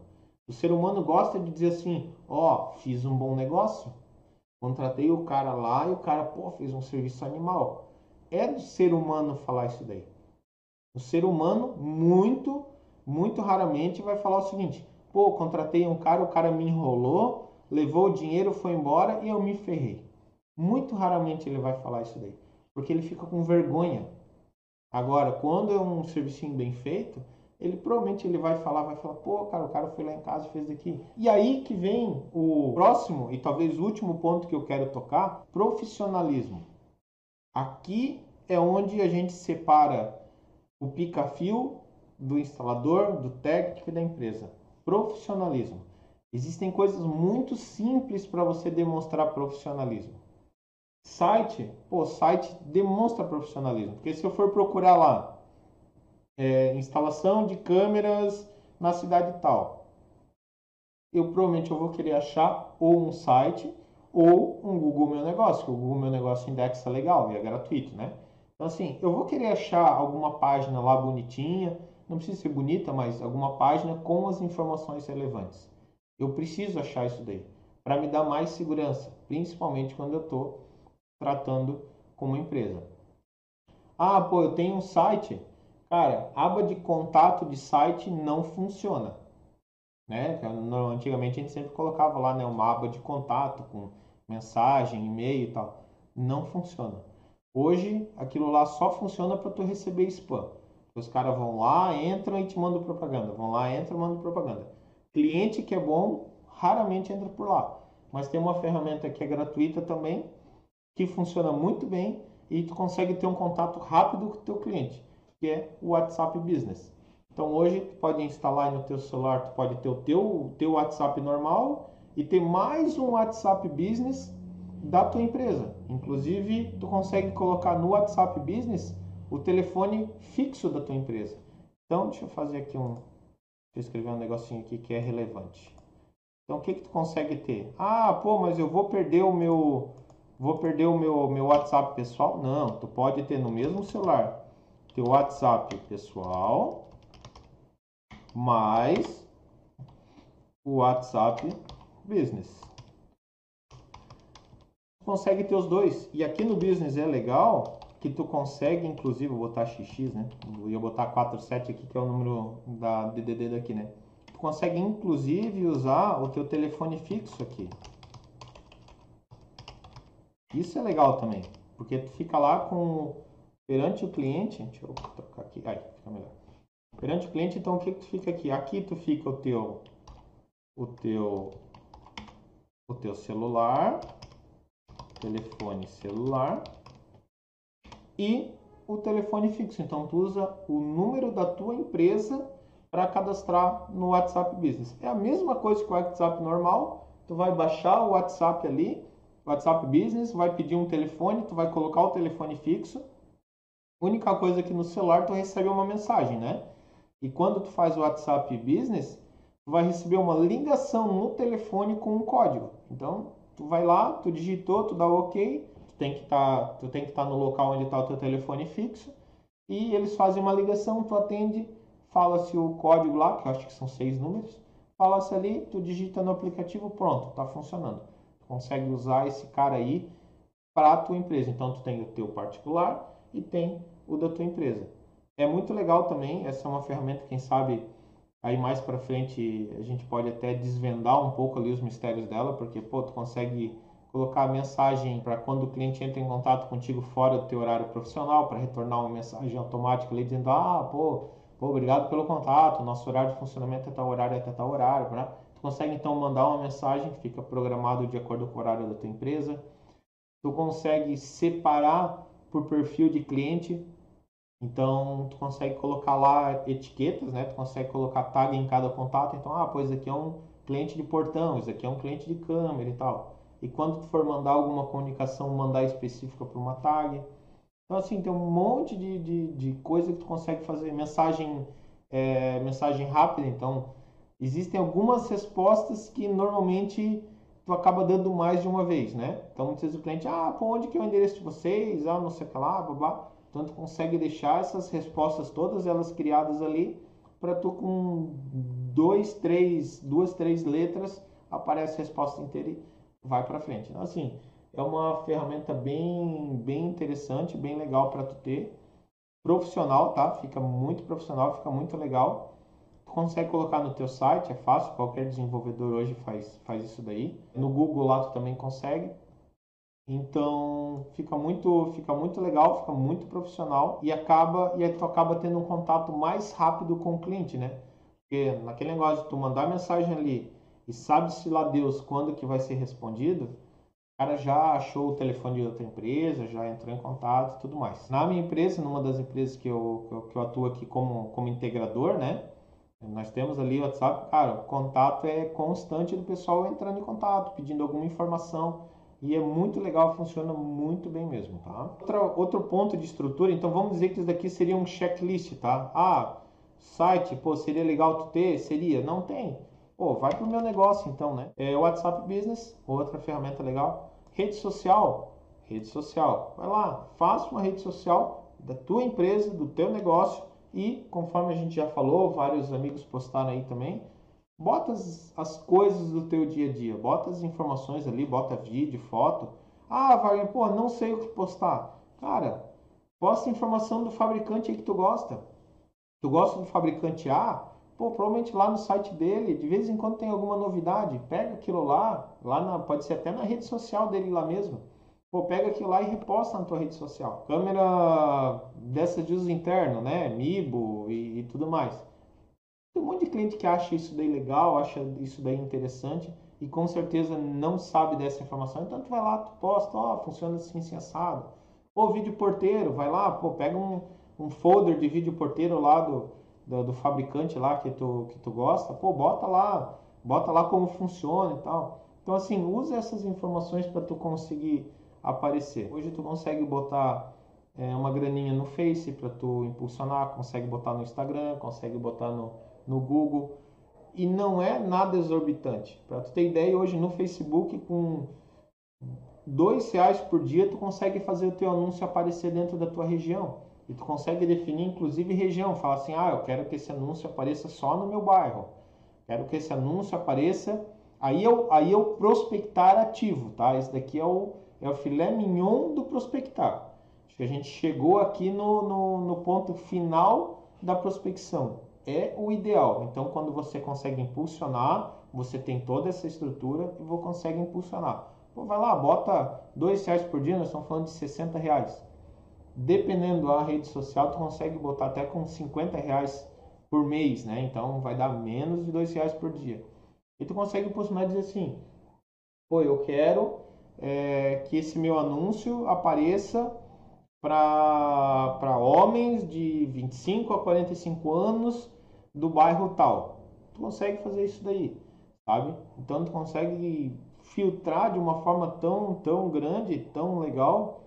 O ser humano gosta de dizer assim, ó, oh, fiz um bom negócio, contratei o cara lá e o cara, pô, fez um serviço animal é do ser humano falar isso daí. O ser humano, muito, muito raramente vai falar o seguinte: pô, contratei um cara, o cara me enrolou, levou o dinheiro, foi embora e eu me ferrei. Muito raramente ele vai falar isso daí, porque ele fica com vergonha. Agora, quando é um serviço bem feito, ele provavelmente ele vai falar, vai falar, pô, cara, o cara foi lá em casa e fez aqui. E aí que vem o próximo e talvez último ponto que eu quero tocar, profissionalismo. Aqui é onde a gente separa o pica-fio do instalador, do técnico e da empresa. Profissionalismo. Existem coisas muito simples para você demonstrar profissionalismo. Site, pô, site demonstra profissionalismo. Porque se eu for procurar lá, é, instalação de câmeras na cidade tal, eu provavelmente eu vou querer achar ou um site ou um Google Meu Negócio, que o Google Meu Negócio indexa legal e é gratuito, né? Então, assim, eu vou querer achar alguma página lá bonitinha, não precisa ser bonita, mas alguma página com as informações relevantes. Eu preciso achar isso daí para me dar mais segurança, principalmente quando eu estou tratando com uma empresa. Ah, pô, eu tenho um site. Cara, aba de contato de site não funciona. Né? Antigamente a gente sempre colocava lá né, uma aba de contato com mensagem, e-mail e tal. Não funciona. Hoje aquilo lá só funciona para tu receber spam. Os caras vão lá, entram e te mandam propaganda. Vão lá, entram e mandam propaganda. Cliente que é bom, raramente entra por lá. Mas tem uma ferramenta que é gratuita também, que funciona muito bem e tu consegue ter um contato rápido com o teu cliente, que é o WhatsApp Business. Então hoje tu pode instalar no teu celular, tu pode ter o teu, teu WhatsApp normal e ter mais um WhatsApp Business da tua empresa. Inclusive, tu consegue colocar no WhatsApp Business o telefone fixo da tua empresa. Então, deixa eu fazer aqui um, deixa eu escrever um negocinho aqui que é relevante. Então, o que que tu consegue ter? Ah, pô, mas eu vou perder o meu vou perder o meu meu WhatsApp pessoal? Não, tu pode ter no mesmo celular teu WhatsApp pessoal mais o WhatsApp Business. consegue ter os dois. E aqui no business é legal que tu consegue, inclusive, vou botar XX, né? Eu ia botar 47 aqui, que é o número da DDD daqui, né? Tu consegue, inclusive, usar o teu telefone fixo aqui. Isso é legal também, porque tu fica lá com perante o cliente, deixa eu trocar aqui, aí fica melhor. Perante o cliente, então o que, que tu fica aqui? Aqui tu fica o teu o teu o teu celular, telefone celular e o telefone fixo. Então tu usa o número da tua empresa para cadastrar no WhatsApp Business. É a mesma coisa que o WhatsApp normal. Tu vai baixar o WhatsApp ali, WhatsApp Business, vai pedir um telefone, tu vai colocar o telefone fixo. Única coisa que no celular tu recebe uma mensagem, né? E quando tu faz o WhatsApp Business, tu vai receber uma ligação no telefone com um código. Então, tu vai lá, tu digitou, tu dá OK, tu tem que tá, tu tem que estar tá no local onde está o teu telefone fixo e eles fazem uma ligação, tu atende, fala-se o código lá, que eu acho que são seis números, fala-se ali, tu digita no aplicativo, pronto, está funcionando. Tu consegue usar esse cara aí para a tua empresa. Então, tu tem o teu particular e tem o da tua empresa. É muito legal também, essa é uma ferramenta, quem sabe aí mais para frente a gente pode até desvendar um pouco ali os mistérios dela, porque pô, tu consegue colocar a mensagem para quando o cliente entra em contato contigo fora do teu horário profissional, para retornar uma mensagem automática ali dizendo: "Ah, pô, pô, obrigado pelo contato, nosso horário de funcionamento é tal horário até tal horário", né? Tu consegue então mandar uma mensagem que fica programado de acordo com o horário da tua empresa. Tu consegue separar por perfil de cliente então, tu consegue colocar lá etiquetas, né? Tu consegue colocar tag em cada contato. Então, ah, pois aqui é um cliente de portão, isso aqui é um cliente de câmera e tal. E quando tu for mandar alguma comunicação, mandar específica para uma tag. Então, assim, tem um monte de, de, de coisa que tu consegue fazer. Mensagem, é, mensagem rápida. Então, existem algumas respostas que normalmente tu acaba dando mais de uma vez, né? Então, muitas vezes o cliente, ah, pô, onde que é o endereço de vocês? Ah, não sei o que lá, babá. Tu consegue deixar essas respostas todas elas criadas ali para tu com dois, três, duas, três letras aparece a resposta inteira e vai para frente. Então assim, é uma ferramenta bem, bem interessante, bem legal para tu ter. Profissional, tá? Fica muito profissional, fica muito legal. Tu consegue colocar no teu site, é fácil, qualquer desenvolvedor hoje faz, faz isso daí. No Google lá tu também consegue. Então fica muito, fica muito legal, fica muito profissional e acaba e aí tu acaba tendo um contato mais rápido com o cliente, né? Porque naquele negócio de tu mandar mensagem ali e sabe-se lá Deus quando que vai ser respondido, o cara já achou o telefone de outra empresa, já entrou em contato e tudo mais. Na minha empresa, numa das empresas que eu, que eu, atuo aqui como, como integrador, né? Nós temos ali o WhatsApp, cara, o contato é constante do pessoal entrando em contato, pedindo alguma informação e é muito legal, funciona muito bem mesmo, tá? Outra, outro ponto de estrutura, então vamos dizer que isso daqui seria um checklist, tá? Ah, site, pô, seria legal tu ter? Seria, não tem. Pô, vai pro meu negócio então, né? É WhatsApp Business, outra ferramenta legal. Rede social, rede social. Vai lá, faça uma rede social da tua empresa, do teu negócio e, conforme a gente já falou, vários amigos postaram aí também, Bota as, as coisas do teu dia a dia, bota as informações ali, bota vídeo, foto. Ah, Wagner, pô, não sei o que postar. Cara, posta informação do fabricante aí que tu gosta. Tu gosta do fabricante A? Pô, provavelmente lá no site dele, de vez em quando tem alguma novidade, pega aquilo lá, lá na, pode ser até na rede social dele lá mesmo. Pô, pega aquilo lá e reposta na tua rede social. Câmera dessa de uso interno, né? Mibo e, e tudo mais. Tem um monte de cliente que acha isso daí legal, acha isso daí interessante e com certeza não sabe dessa informação. Então tu vai lá, tu posta, ó, funciona assim, assim, assado. Ou vídeo porteiro, vai lá, pô, pega um, um folder de vídeo porteiro lá do, do, do, fabricante lá que tu, que tu gosta, pô, bota lá, bota lá como funciona e tal. Então assim, usa essas informações para tu conseguir aparecer. Hoje tu consegue botar é, uma graninha no Face para tu impulsionar, consegue botar no Instagram, consegue botar no no Google e não é nada exorbitante. Para tu ter ideia, hoje no Facebook com dois reais por dia tu consegue fazer o teu anúncio aparecer dentro da tua região e tu consegue definir inclusive região, falar assim, ah, eu quero que esse anúncio apareça só no meu bairro, quero que esse anúncio apareça, aí eu aí eu prospectar ativo, tá? Esse daqui é o é o filé mignon do prospectar. Acho que a gente chegou aqui no, no, no ponto final da prospecção. É o ideal. Então, quando você consegue impulsionar, você tem toda essa estrutura e você consegue impulsionar. Pô, vai lá, bota dois reais por dia, nós estamos falando de 60 reais. Dependendo da rede social, tu consegue botar até com 50 reais por mês, né? Então vai dar menos de dois reais por dia. E tu consegue impulsionar e dizer assim, pô, eu quero é, que esse meu anúncio apareça para homens de 25 a 45 anos do bairro tal. Tu consegue fazer isso daí, sabe? Então tu consegue filtrar de uma forma tão, tão grande, tão legal,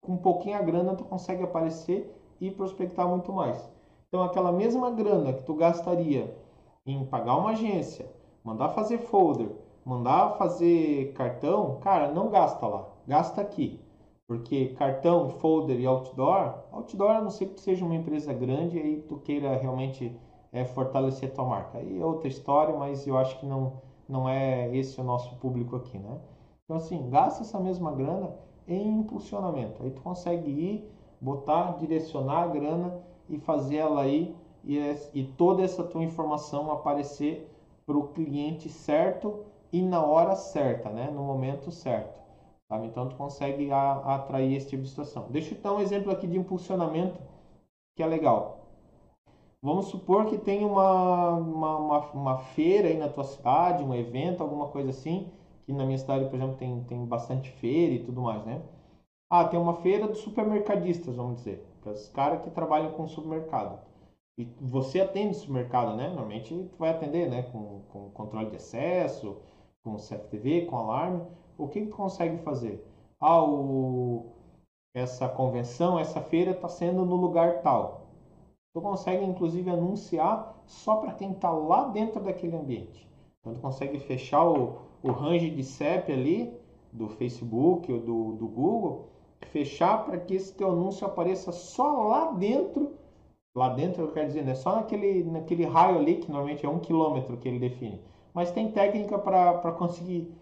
com pouquinha grana tu consegue aparecer e prospectar muito mais. Então aquela mesma grana que tu gastaria em pagar uma agência, mandar fazer folder, mandar fazer cartão, cara, não gasta lá, gasta aqui. Porque cartão, folder e outdoor, outdoor a não ser que tu seja uma empresa grande e aí tu queira realmente é, fortalecer tua marca. Aí é outra história, mas eu acho que não, não é esse o nosso público aqui, né? Então assim, gasta essa mesma grana em impulsionamento. Aí tu consegue ir, botar, direcionar a grana e fazer ela aí e, e toda essa tua informação aparecer para o cliente certo e na hora certa, né? no momento certo. Então, tu consegue a, atrair esse tipo de situação. Deixa eu dar um exemplo aqui de impulsionamento que é legal. Vamos supor que tem uma, uma, uma, uma, feira aí na tua cidade, um evento, alguma coisa assim, que na minha cidade, por exemplo, tem, tem bastante feira e tudo mais, né? Ah, tem uma feira dos supermercadistas, vamos dizer, para os caras que trabalham com supermercado. E você atende supermercado, né? Normalmente tu vai atender, né? Com, com controle de acesso, com CFTV, com alarme, o que, que tu consegue fazer? Ah, o, essa convenção, essa feira está sendo no lugar tal. Tu consegue, inclusive, anunciar só para quem está lá dentro daquele ambiente. Então, tu consegue fechar o, o range de CEP ali, do Facebook ou do, do Google, fechar para que esse teu anúncio apareça só lá dentro. Lá dentro, eu quero dizer, né? só naquele, naquele raio ali, que normalmente é um quilômetro que ele define mas tem técnica para conseguir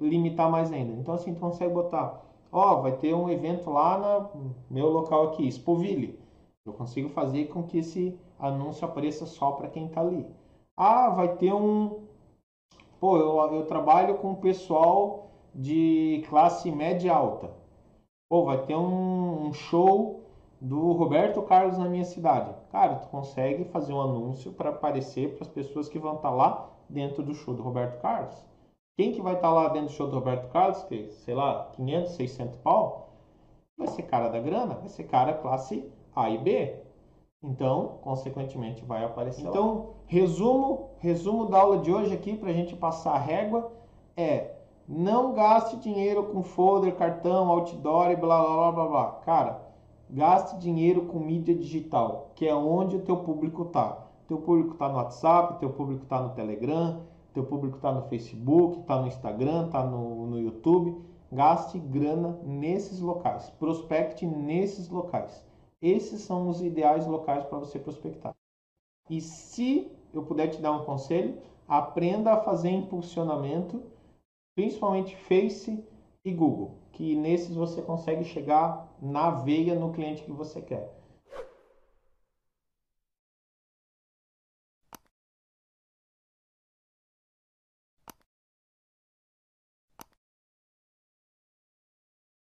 limitar mais ainda. Então, assim, tu consegue botar, ó, vai ter um evento lá no meu local aqui, Expoville. Eu consigo fazer com que esse anúncio apareça só para quem está ali. Ah, vai ter um. Pô, eu, eu trabalho com pessoal de classe média alta. Pô, vai ter um, um show do Roberto Carlos na minha cidade. Cara, tu consegue fazer um anúncio para aparecer para as pessoas que vão estar tá lá dentro do show do Roberto Carlos. Quem que vai estar tá lá dentro do show do Roberto Carlos, que sei lá, 500, 600 pau, vai ser cara da grana, vai ser cara classe A e B. Então, consequentemente, vai aparecer. Então, lá. resumo, resumo da aula de hoje aqui para a gente passar a régua é não gaste dinheiro com folder, cartão, outdoor e blá blá blá blá blá. Cara, gaste dinheiro com mídia digital, que é onde o teu público está. Teu público está no WhatsApp, teu público está no Telegram, teu público está no Facebook, está no Instagram, está no, no YouTube. Gaste grana nesses locais, prospecte nesses locais. Esses são os ideais locais para você prospectar. E se eu puder te dar um conselho, aprenda a fazer impulsionamento, principalmente Face e Google, que nesses você consegue chegar na veia no cliente que você quer.